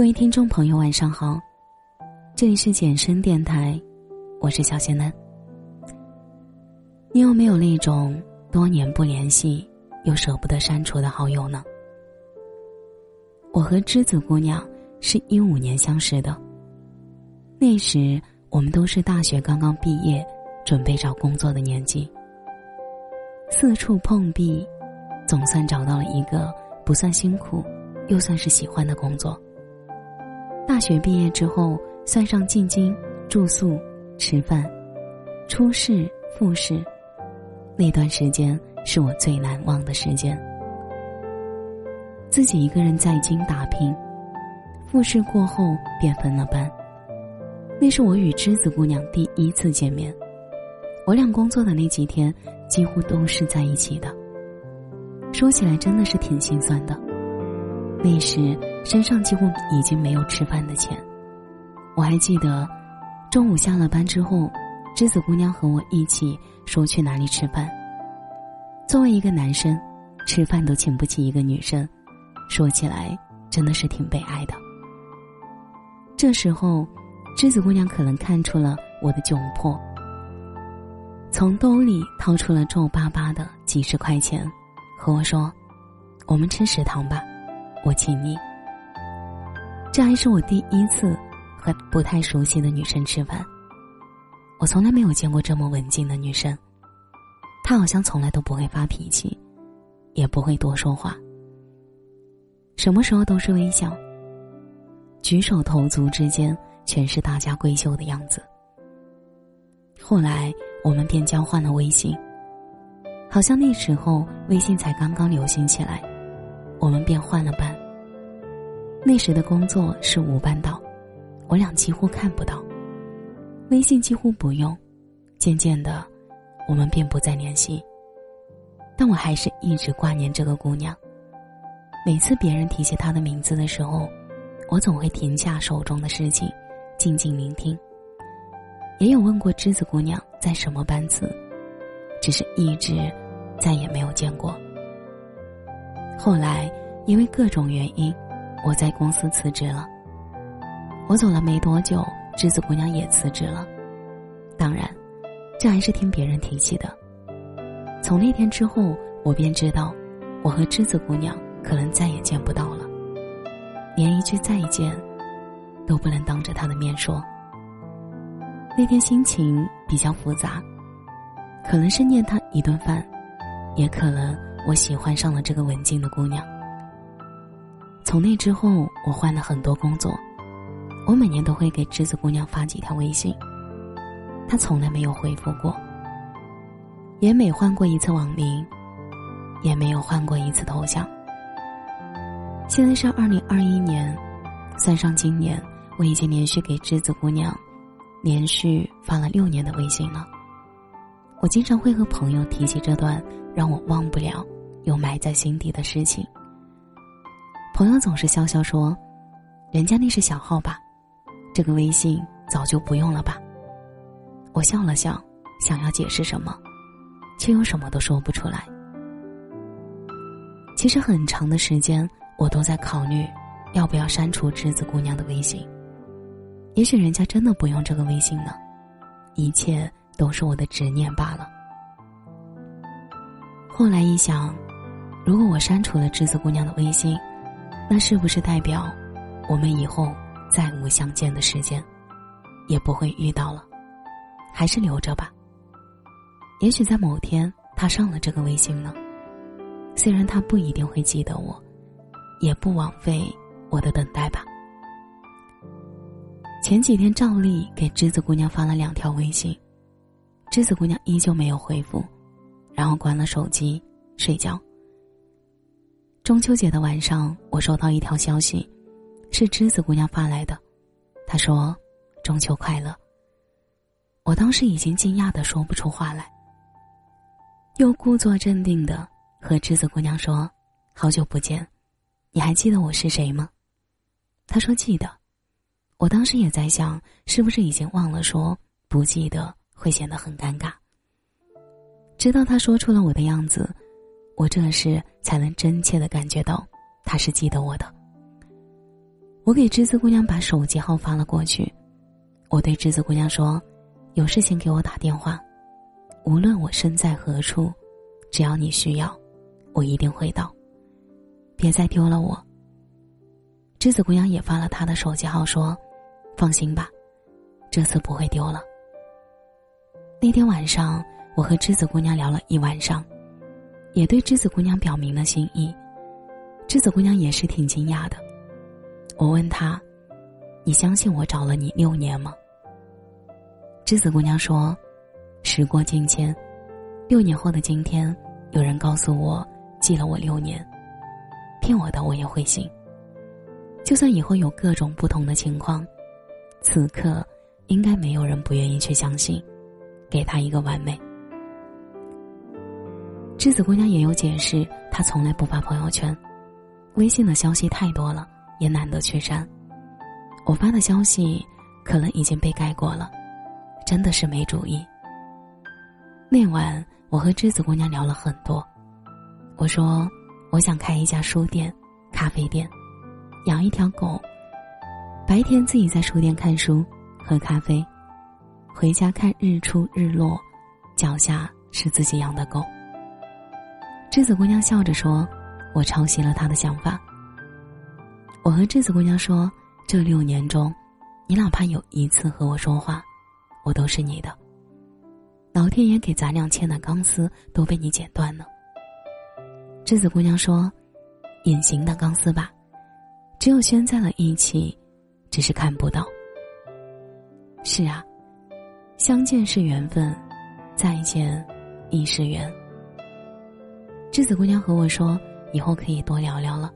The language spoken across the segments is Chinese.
各位听众朋友，晚上好，这里是简声电台，我是小仙嫩。你有没有那种多年不联系又舍不得删除的好友呢？我和栀子姑娘是一五年相识的，那时我们都是大学刚刚毕业，准备找工作的年纪，四处碰壁，总算找到了一个不算辛苦，又算是喜欢的工作。大学毕业之后，算上进京、住宿、吃饭、初试、复试，那段时间是我最难忘的时间。自己一个人在京打拼，复试过后便分了班。那是我与栀子姑娘第一次见面，我俩工作的那几天几乎都是在一起的。说起来真的是挺心酸的。那时身上几乎已经没有吃饭的钱，我还记得，中午下了班之后，栀子姑娘和我一起说去哪里吃饭。作为一个男生，吃饭都请不起一个女生，说起来真的是挺悲哀的。这时候，栀子姑娘可能看出了我的窘迫，从兜里掏出了皱巴巴的几十块钱，和我说：“我们吃食堂吧。”我请你。这还是我第一次和不太熟悉的女生吃饭。我从来没有见过这么文静的女生，她好像从来都不会发脾气，也不会多说话。什么时候都是微笑。举手投足之间全是大家闺秀的样子。后来我们便交换了微信，好像那时候微信才刚刚流行起来。我们便换了班。那时的工作是无班倒，我俩几乎看不到，微信几乎不用。渐渐的，我们便不再联系。但我还是一直挂念这个姑娘。每次别人提起她的名字的时候，我总会停下手中的事情，静静聆听。也有问过栀子姑娘在什么班次，只是一直再也没有见过。后来，因为各种原因，我在公司辞职了。我走了没多久，栀子姑娘也辞职了。当然，这还是听别人提起的。从那天之后，我便知道，我和栀子姑娘可能再也见不到了，连一句再见，都不能当着她的面说。那天心情比较复杂，可能是念她一顿饭，也可能。我喜欢上了这个文静的姑娘。从那之后，我换了很多工作，我每年都会给栀子姑娘发几条微信，她从来没有回复过，也每换过一次网名，也没有换过一次头像。现在是二零二一年，算上今年，我已经连续给栀子姑娘连续发了六年的微信了。我经常会和朋友提起这段让我忘不了又埋在心底的事情。朋友总是笑笑说：“人家那是小号吧，这个微信早就不用了吧。”我笑了笑，想要解释什么，却又什么都说不出来。其实很长的时间，我都在考虑要不要删除栀子姑娘的微信。也许人家真的不用这个微信呢，一切。都是我的执念罢了。后来一想，如果我删除了栀子姑娘的微信，那是不是代表我们以后再无相见的时间，也不会遇到了？还是留着吧。也许在某天他上了这个微信呢，虽然他不一定会记得我，也不枉费我的等待吧。前几天照例给栀子姑娘发了两条微信。栀子姑娘依旧没有回复，然后关了手机睡觉。中秋节的晚上，我收到一条消息，是栀子姑娘发来的。她说：“中秋快乐。”我当时已经惊讶的说不出话来，又故作镇定的和栀子姑娘说：“好久不见，你还记得我是谁吗？”她说：“记得。”我当时也在想，是不是已经忘了说不记得。会显得很尴尬。直到她说出了我的样子，我这时才能真切的感觉到他是记得我的。我给栀子姑娘把手机号发了过去，我对栀子姑娘说：“有事情给我打电话，无论我身在何处，只要你需要，我一定会到。别再丢了我。”栀子姑娘也发了她的手机号，说：“放心吧，这次不会丢了。”那天晚上，我和栀子姑娘聊了一晚上，也对栀子姑娘表明了心意。栀子姑娘也是挺惊讶的。我问她：“你相信我找了你六年吗？”栀子姑娘说：“时过境迁，六年后的今天，有人告诉我记了我六年，骗我的我也会信。就算以后有各种不同的情况，此刻应该没有人不愿意去相信。”给他一个完美。栀子姑娘也有解释，她从来不发朋友圈，微信的消息太多了，也懒得去删。我发的消息可能已经被盖过了，真的是没主意。那晚我和栀子姑娘聊了很多，我说我想开一家书店、咖啡店，养一条狗，白天自己在书店看书、喝咖啡。回家看日出日落，脚下是自己养的狗。栀子姑娘笑着说：“我抄袭了她的想法。”我和栀子姑娘说：“这六年中，你哪怕有一次和我说话，我都是你的。老天爷给咱俩牵的钢丝都被你剪断了。”栀子姑娘说：“隐形的钢丝吧，只有拴在了一起，只是看不到。”是啊。相见是缘分，再见亦是缘。栀子姑娘和我说，以后可以多聊聊了。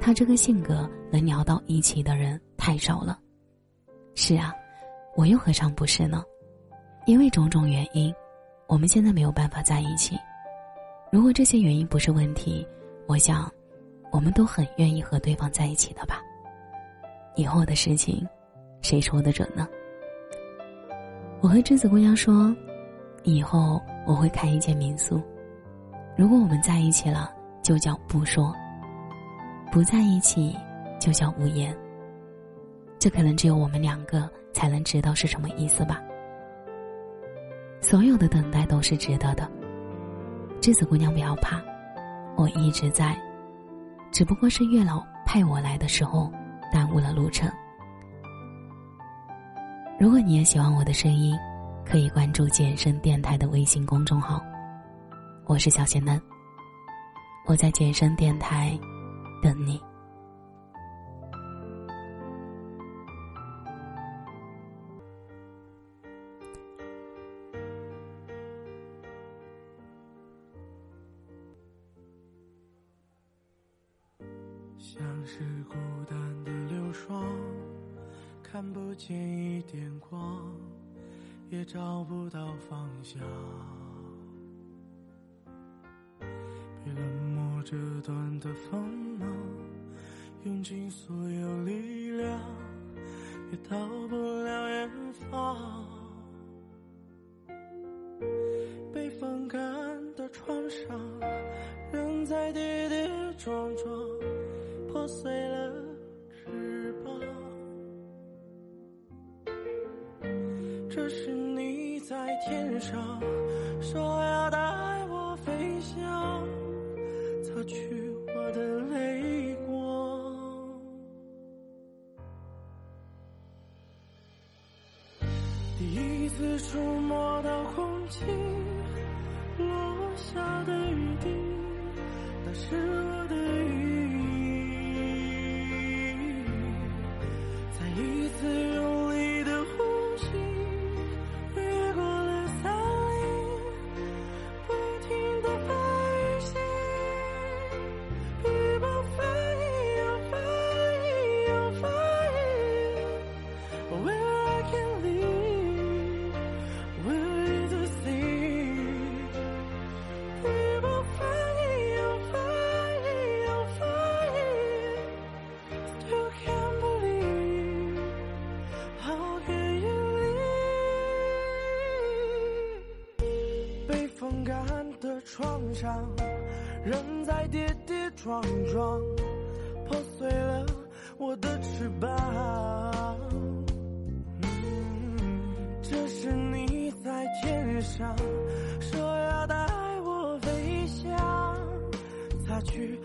她这个性格能聊到一起的人太少了。是啊，我又何尝不是呢？因为种种原因，我们现在没有办法在一起。如果这些原因不是问题，我想，我们都很愿意和对方在一起的吧。以后的事情，谁说得准呢？我和栀子姑娘说：“以后我会开一间民宿。如果我们在一起了，就叫不说；不在一起，就叫无言。这可能只有我们两个才能知道是什么意思吧。所有的等待都是值得的。栀子姑娘不要怕，我一直在，只不过是月老派我来的时候耽误了路程。”如果你也喜欢我的声音，可以关注“健身电台”的微信公众号。我是小仙嫩，我在健身电台等你。像是孤单的流霜。看不见一点光，也找不到方向。漠折断的锋芒，用尽所有力量，也到不了远方。被风干的创伤，仍在跌跌撞撞，破碎了翅膀。这是你在天上说要带我飞翔，去我的泪光。第一次触摸到空气风干的创伤仍在跌跌撞撞，破碎了我的翅翅膀。这是你在天上说要带我飞翔，擦去